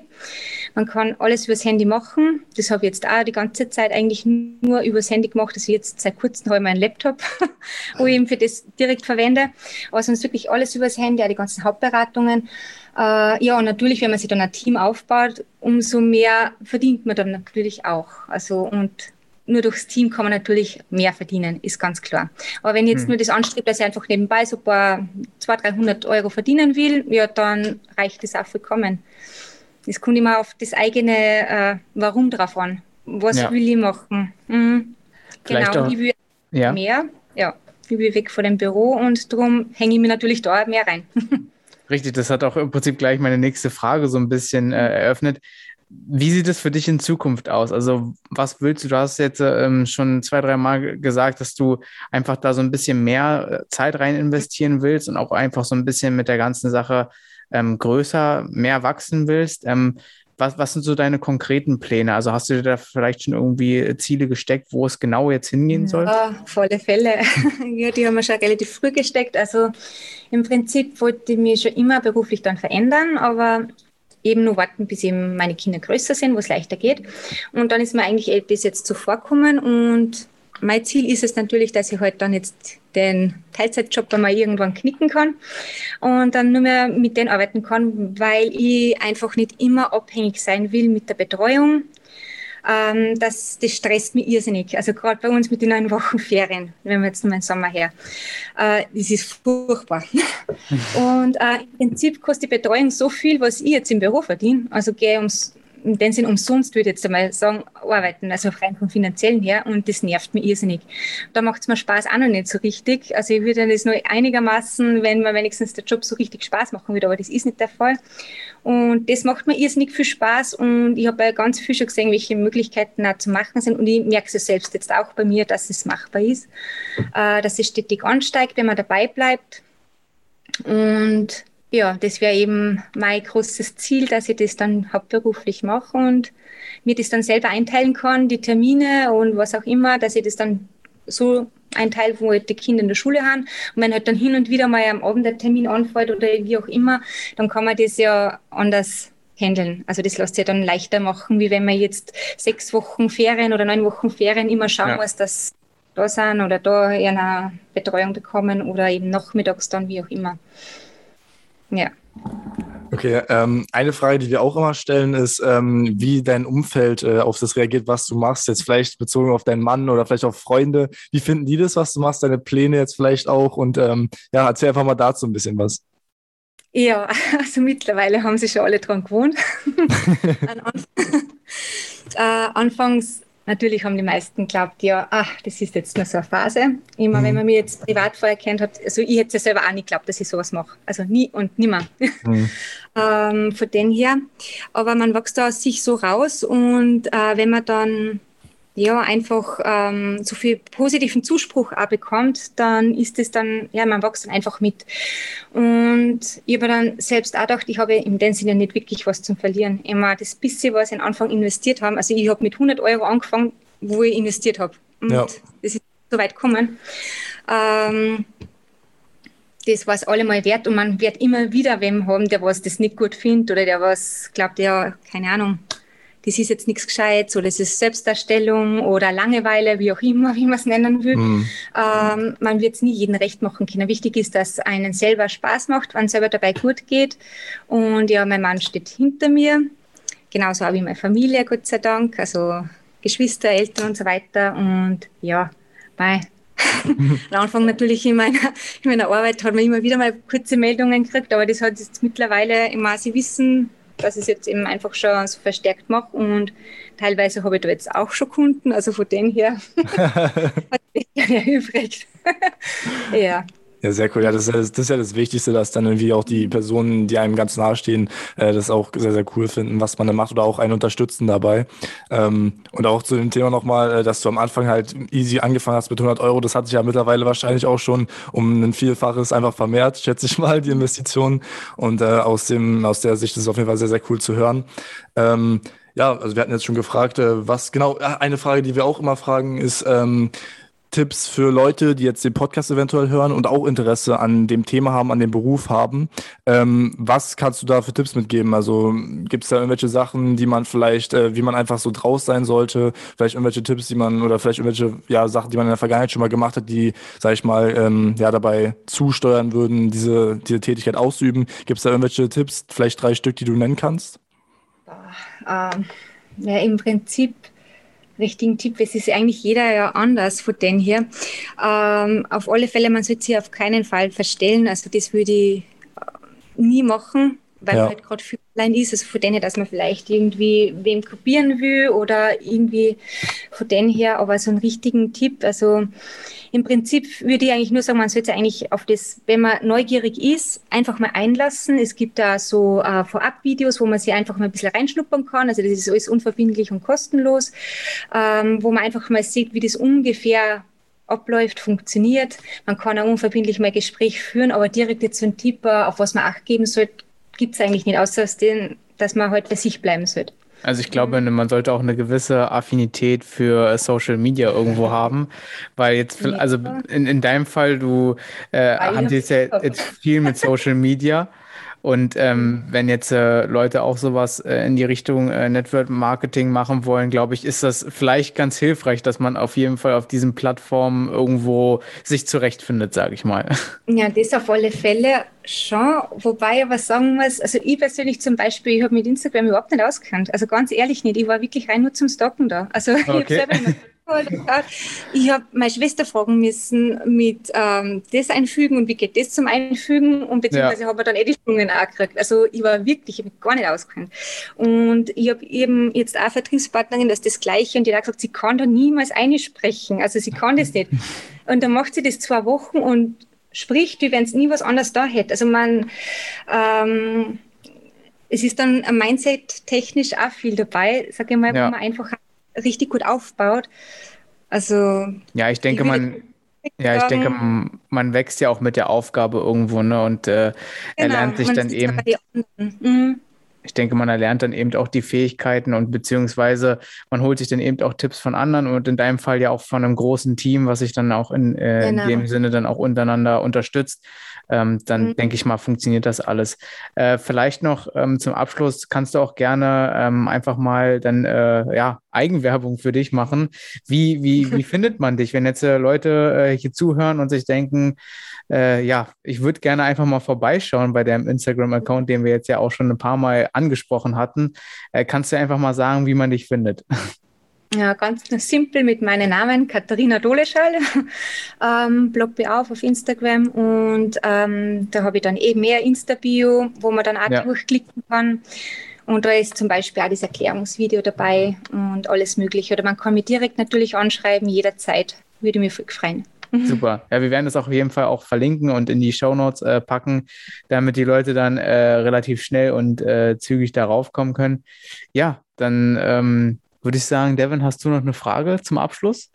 Man kann alles übers Handy machen. Das habe ich jetzt auch die ganze Zeit eigentlich nur übers Handy gemacht. Also jetzt seit kurzem habe ich meinen Laptop, [LAUGHS] wo ich eben für das direkt verwende. Aber sonst wirklich alles übers Handy, auch die ganzen Hauptberatungen. Äh, ja, und natürlich, wenn man sich dann ein Team aufbaut, umso mehr verdient man dann natürlich auch. Also und nur durchs Team kann man natürlich mehr verdienen, ist ganz klar. Aber wenn ich jetzt hm. nur das anstrebt, dass ich einfach nebenbei so ein paar 200, 300 Euro verdienen will, ja, dann reicht das auch vollkommen. Es kommt immer auf das eigene äh, Warum drauf an. Was ja. will ich machen? Mhm. Genau, auch, ich will ja. mehr. Ja, ich will weg von dem Büro und darum hänge ich mir natürlich da mehr rein. [LAUGHS] Richtig, das hat auch im Prinzip gleich meine nächste Frage so ein bisschen äh, eröffnet. Wie sieht es für dich in Zukunft aus? Also, was willst du? Du hast jetzt ähm, schon zwei, drei Mal gesagt, dass du einfach da so ein bisschen mehr äh, Zeit rein investieren willst und auch einfach so ein bisschen mit der ganzen Sache ähm, größer, mehr wachsen willst. Ähm, was, was sind so deine konkreten Pläne? Also hast du dir da vielleicht schon irgendwie Ziele gesteckt, wo es genau jetzt hingehen soll? Ja, volle Fälle. [LAUGHS] ja, die haben wir schon relativ früh gesteckt. Also im Prinzip wollte ich mich schon immer beruflich dann verändern, aber eben nur warten, bis eben meine Kinder größer sind, wo es leichter geht. Und dann ist mir eigentlich das jetzt zuvorkommen und mein Ziel ist es natürlich, dass ich halt dann jetzt den Teilzeitjob einmal irgendwann knicken kann und dann nur mehr mit denen arbeiten kann, weil ich einfach nicht immer abhängig sein will mit der Betreuung. Ähm, das, das stresst mich irrsinnig. Also gerade bei uns mit den neun Wochen Ferien, wenn wir jetzt nur den Sommer her. Äh, das ist furchtbar. [LAUGHS] und äh, im Prinzip kostet die Betreuung so viel, was ich jetzt im Büro verdiene. Also gehe ums in dem Sinn umsonst, würde ich jetzt einmal sagen, arbeiten, also rein vom finanziellen her und das nervt mich irrsinnig. Da macht es mir Spaß auch noch nicht so richtig. Also ich würde das nur einigermaßen, wenn mir wenigstens der Job so richtig Spaß machen würde, aber das ist nicht der Fall. Und das macht mir irrsinnig viel Spaß und ich habe ja ganz viel schon gesehen, welche Möglichkeiten auch zu machen sind und ich merke es selbst jetzt auch bei mir, dass es machbar ist, äh, dass es stetig ansteigt, wenn man dabei bleibt und ja, das wäre eben mein großes Ziel, dass ich das dann hauptberuflich mache und mir das dann selber einteilen kann, die Termine und was auch immer, dass ich das dann so einteile, wo halt die Kinder in der Schule haben. Und wenn halt dann hin und wieder mal am Abend der Termin anfällt oder wie auch immer, dann kann man das ja anders handeln. Also das lässt sich dann leichter machen, wie wenn man jetzt sechs Wochen Ferien oder neun Wochen Ferien immer schauen ja. muss, dass da sind oder da eine Betreuung bekommen oder eben nachmittags dann, wie auch immer. Ja. Okay, ähm, eine Frage, die wir auch immer stellen, ist, ähm, wie dein Umfeld äh, auf das reagiert, was du machst. Jetzt vielleicht bezogen auf deinen Mann oder vielleicht auf Freunde. Wie finden die das, was du machst, deine Pläne jetzt vielleicht auch? Und ähm, ja, erzähl einfach mal dazu ein bisschen was. Ja, [LAUGHS] also mittlerweile haben sie schon alle dran gewohnt. [LAUGHS] [LAUGHS] äh, anfangs Natürlich haben die meisten geglaubt, ja, ach, das ist jetzt nur so eine Phase. Immer, mhm. wenn man mich jetzt privat vorher kennt hat, also ich hätte ja selber auch nicht geglaubt, dass ich sowas mache. Also nie und nimmer. Mhm. [LAUGHS] ähm, von dem her. Aber man wächst da aus sich so raus und äh, wenn man dann ja, einfach ähm, so viel positiven Zuspruch auch bekommt, dann ist es dann, ja, man wächst dann einfach mit. Und ich habe dann selbst auch gedacht, ich habe in dem Sinne nicht wirklich was zum Verlieren. Immer das bisschen, was ich am Anfang investiert habe, also ich habe mit 100 Euro angefangen, wo ich investiert habe. Und ja. das ist so weit gekommen. Ähm, das war es allemal wert und man wird immer wieder wem haben, der was das nicht gut findet oder der was glaubt, ja, keine Ahnung, das ist jetzt nichts Gescheites oder es ist Selbstdarstellung oder Langeweile, wie auch immer, [LAUGHS] wie man es nennen will. Mhm. Ähm, man wird es nie jedem recht machen können. Wichtig ist, dass einen selber Spaß macht, wenn es selber dabei gut geht. Und ja, mein Mann steht hinter mir, genauso auch wie meine Familie, Gott sei Dank, also Geschwister, Eltern und so weiter. Und ja, bei [LAUGHS] am Anfang natürlich in meiner, in meiner Arbeit hat man immer wieder mal kurze Meldungen gekriegt, aber das hat jetzt mittlerweile immer, sie wissen, dass ich es jetzt eben einfach schon so verstärkt mache und teilweise habe ich da jetzt auch schon Kunden, also von dem her [LAUGHS] [LAUGHS] hat mich gerne übrig. [LAUGHS] ja. Ja, sehr cool. Ja, das ist, ja, das ist ja das Wichtigste, dass dann irgendwie auch die Personen, die einem ganz nahe stehen, äh, das auch sehr, sehr cool finden, was man da macht oder auch einen unterstützen dabei. Ähm, und auch zu dem Thema nochmal, äh, dass du am Anfang halt easy angefangen hast mit 100 Euro. Das hat sich ja mittlerweile wahrscheinlich auch schon um ein Vielfaches einfach vermehrt, schätze ich mal, die Investitionen. Und äh, aus, dem, aus der Sicht ist es auf jeden Fall sehr, sehr cool zu hören. Ähm, ja, also wir hatten jetzt schon gefragt, äh, was genau, eine Frage, die wir auch immer fragen, ist, ähm, Tipps für Leute, die jetzt den Podcast eventuell hören und auch Interesse an dem Thema haben, an dem Beruf haben. Ähm, was kannst du da für Tipps mitgeben? Also gibt es da irgendwelche Sachen, die man vielleicht, äh, wie man einfach so draus sein sollte? Vielleicht irgendwelche Tipps, die man oder vielleicht irgendwelche ja, Sachen, die man in der Vergangenheit schon mal gemacht hat, die, sag ich mal, ähm, ja, dabei zusteuern würden, diese, diese Tätigkeit auszuüben? Gibt es da irgendwelche Tipps, vielleicht drei Stück, die du nennen kannst? Ähm, ja, im Prinzip richtigen Tipp. Es ist eigentlich jeder ja anders von denen hier. Ähm, auf alle Fälle, man sollte sich auf keinen Fall verstellen. Also das würde ich äh, nie machen, weil ja. halt gerade viel allein ist. Also von denen, dass man vielleicht irgendwie wem kopieren will oder irgendwie von denen her. Aber so einen richtigen Tipp, also im Prinzip würde ich eigentlich nur sagen, man sollte eigentlich auf das, wenn man neugierig ist, einfach mal einlassen. Es gibt da so äh, Vorab-Videos, wo man sich einfach mal ein bisschen reinschnuppern kann. Also das ist alles unverbindlich und kostenlos, ähm, wo man einfach mal sieht, wie das ungefähr abläuft, funktioniert. Man kann auch unverbindlich mal Gespräch führen, aber direkt jetzt so ein Tipp, äh, auf was man Acht geben sollte, gibt es eigentlich nicht, außer dass man halt bei sich bleiben sollte. Also ich glaube, mhm. man sollte auch eine gewisse Affinität für Social Media irgendwo [LAUGHS] haben, weil jetzt, also in, in deinem Fall, du äh, handelst ja [LAUGHS] jetzt viel mit Social Media. Und ähm, wenn jetzt äh, Leute auch sowas äh, in die Richtung äh, Network Marketing machen wollen, glaube ich, ist das vielleicht ganz hilfreich, dass man auf jeden Fall auf diesen Plattformen irgendwo sich zurechtfindet, sage ich mal. Ja, das auf alle Fälle schon. Wobei ich aber sagen muss, also ich persönlich zum Beispiel, ich habe mit Instagram überhaupt nicht ausgekannt. Also ganz ehrlich nicht. Ich war wirklich rein nur zum Stalken da. Also okay. ich habe selber ich habe meine Schwester fragen müssen mit ähm, das einfügen und wie geht das zum Einfügen und beziehungsweise ja. habe dann eh die Sprungen auch gekriegt. Also ich war wirklich, ich habe gar nicht ausgekannt. Und ich habe eben jetzt auch Vertriebspartnerin, das ist das Gleiche und die hat gesagt, sie kann da niemals einsprechen. Also sie kann das nicht. [LAUGHS] Und dann macht sie das zwei Wochen und spricht, wie wenn es nie was anderes da hätte. Also man, ähm, es ist dann Mindset technisch auch viel dabei, sage ich mal, ja. wo man einfach richtig gut aufbaut. Also ja, ich denke, man ja, ich denke, man wächst ja auch mit der Aufgabe irgendwo, ne? Und äh, genau, er lernt sich dann eben. Mhm. Ich denke, man erlernt dann eben auch die Fähigkeiten und beziehungsweise man holt sich dann eben auch Tipps von anderen und in deinem Fall ja auch von einem großen Team, was sich dann auch in, äh, genau. in dem Sinne dann auch untereinander unterstützt ähm, dann mhm. denke ich mal, funktioniert das alles. Äh, vielleicht noch ähm, zum Abschluss kannst du auch gerne ähm, einfach mal dann äh, ja, Eigenwerbung für dich machen. Wie, wie, wie [LAUGHS] findet man dich, wenn jetzt äh, Leute äh, hier zuhören und sich denken, äh, ja, ich würde gerne einfach mal vorbeischauen bei deinem Instagram-Account, den wir jetzt ja auch schon ein paar Mal angesprochen hatten. Äh, kannst du einfach mal sagen, wie man dich findet? Ja, ganz simpel mit meinem Namen, Katharina Doleschall, [LAUGHS] ähm, blog mir auf auf Instagram und ähm, da habe ich dann eben mehr Insta-Bio, wo man dann auch ja. durchklicken kann. Und da ist zum Beispiel auch das Erklärungsvideo dabei und alles Mögliche. Oder man kann mich direkt natürlich anschreiben, jederzeit. Würde mich freuen. [LAUGHS] Super. Ja, wir werden das auf jeden Fall auch verlinken und in die Show Notes äh, packen, damit die Leute dann äh, relativ schnell und äh, zügig darauf kommen können. Ja, dann ähm, würde ich sagen, Devin, hast du noch eine Frage zum Abschluss?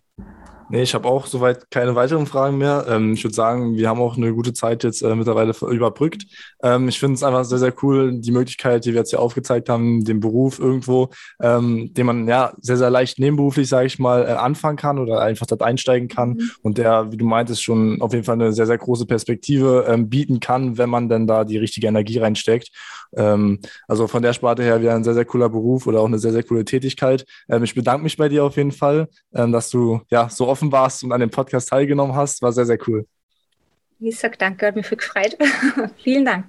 Nee, ich habe auch soweit keine weiteren Fragen mehr. Ähm, ich würde sagen, wir haben auch eine gute Zeit jetzt äh, mittlerweile überbrückt. Ähm, ich finde es einfach sehr, sehr cool, die Möglichkeit, die wir jetzt hier aufgezeigt haben, den Beruf irgendwo, ähm, den man ja sehr, sehr leicht nebenberuflich, sage ich mal, äh, anfangen kann oder einfach dort einsteigen kann mhm. und der, wie du meintest, schon auf jeden Fall eine sehr, sehr große Perspektive ähm, bieten kann, wenn man denn da die richtige Energie reinsteckt. Ähm, also von der Sparte her wieder ein sehr, sehr cooler Beruf oder auch eine sehr, sehr coole Tätigkeit. Ähm, ich bedanke mich bei dir auf jeden Fall, dass du ja so oft offen warst und an dem Podcast teilgenommen hast. War sehr, sehr cool. Ich sage danke, hat mich viel gefreut. [LAUGHS] Vielen Dank.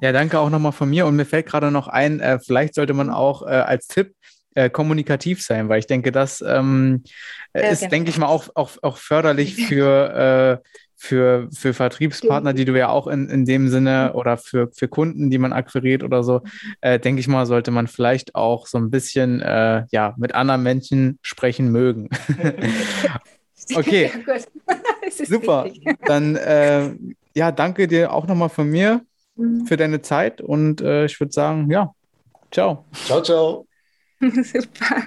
Ja, danke auch nochmal von mir. Und mir fällt gerade noch ein, äh, vielleicht sollte man auch äh, als Tipp äh, kommunikativ sein, weil ich denke, das ähm, ja, ist, genau. denke ich mal, auch, auch, auch förderlich [LAUGHS] für, äh, für, für Vertriebspartner, die du ja auch in, in dem Sinne oder für, für Kunden, die man akquiriert oder so, äh, denke ich mal, sollte man vielleicht auch so ein bisschen äh, ja, mit anderen Menschen sprechen mögen. [LAUGHS] Okay. [LAUGHS] [LAUGHS] Super. Wichtig. [LAUGHS] Dann äh, ja, danke dir auch nochmal von mir mhm. für deine Zeit und äh, ich würde sagen, ja, ciao. Ciao, ciao. Super.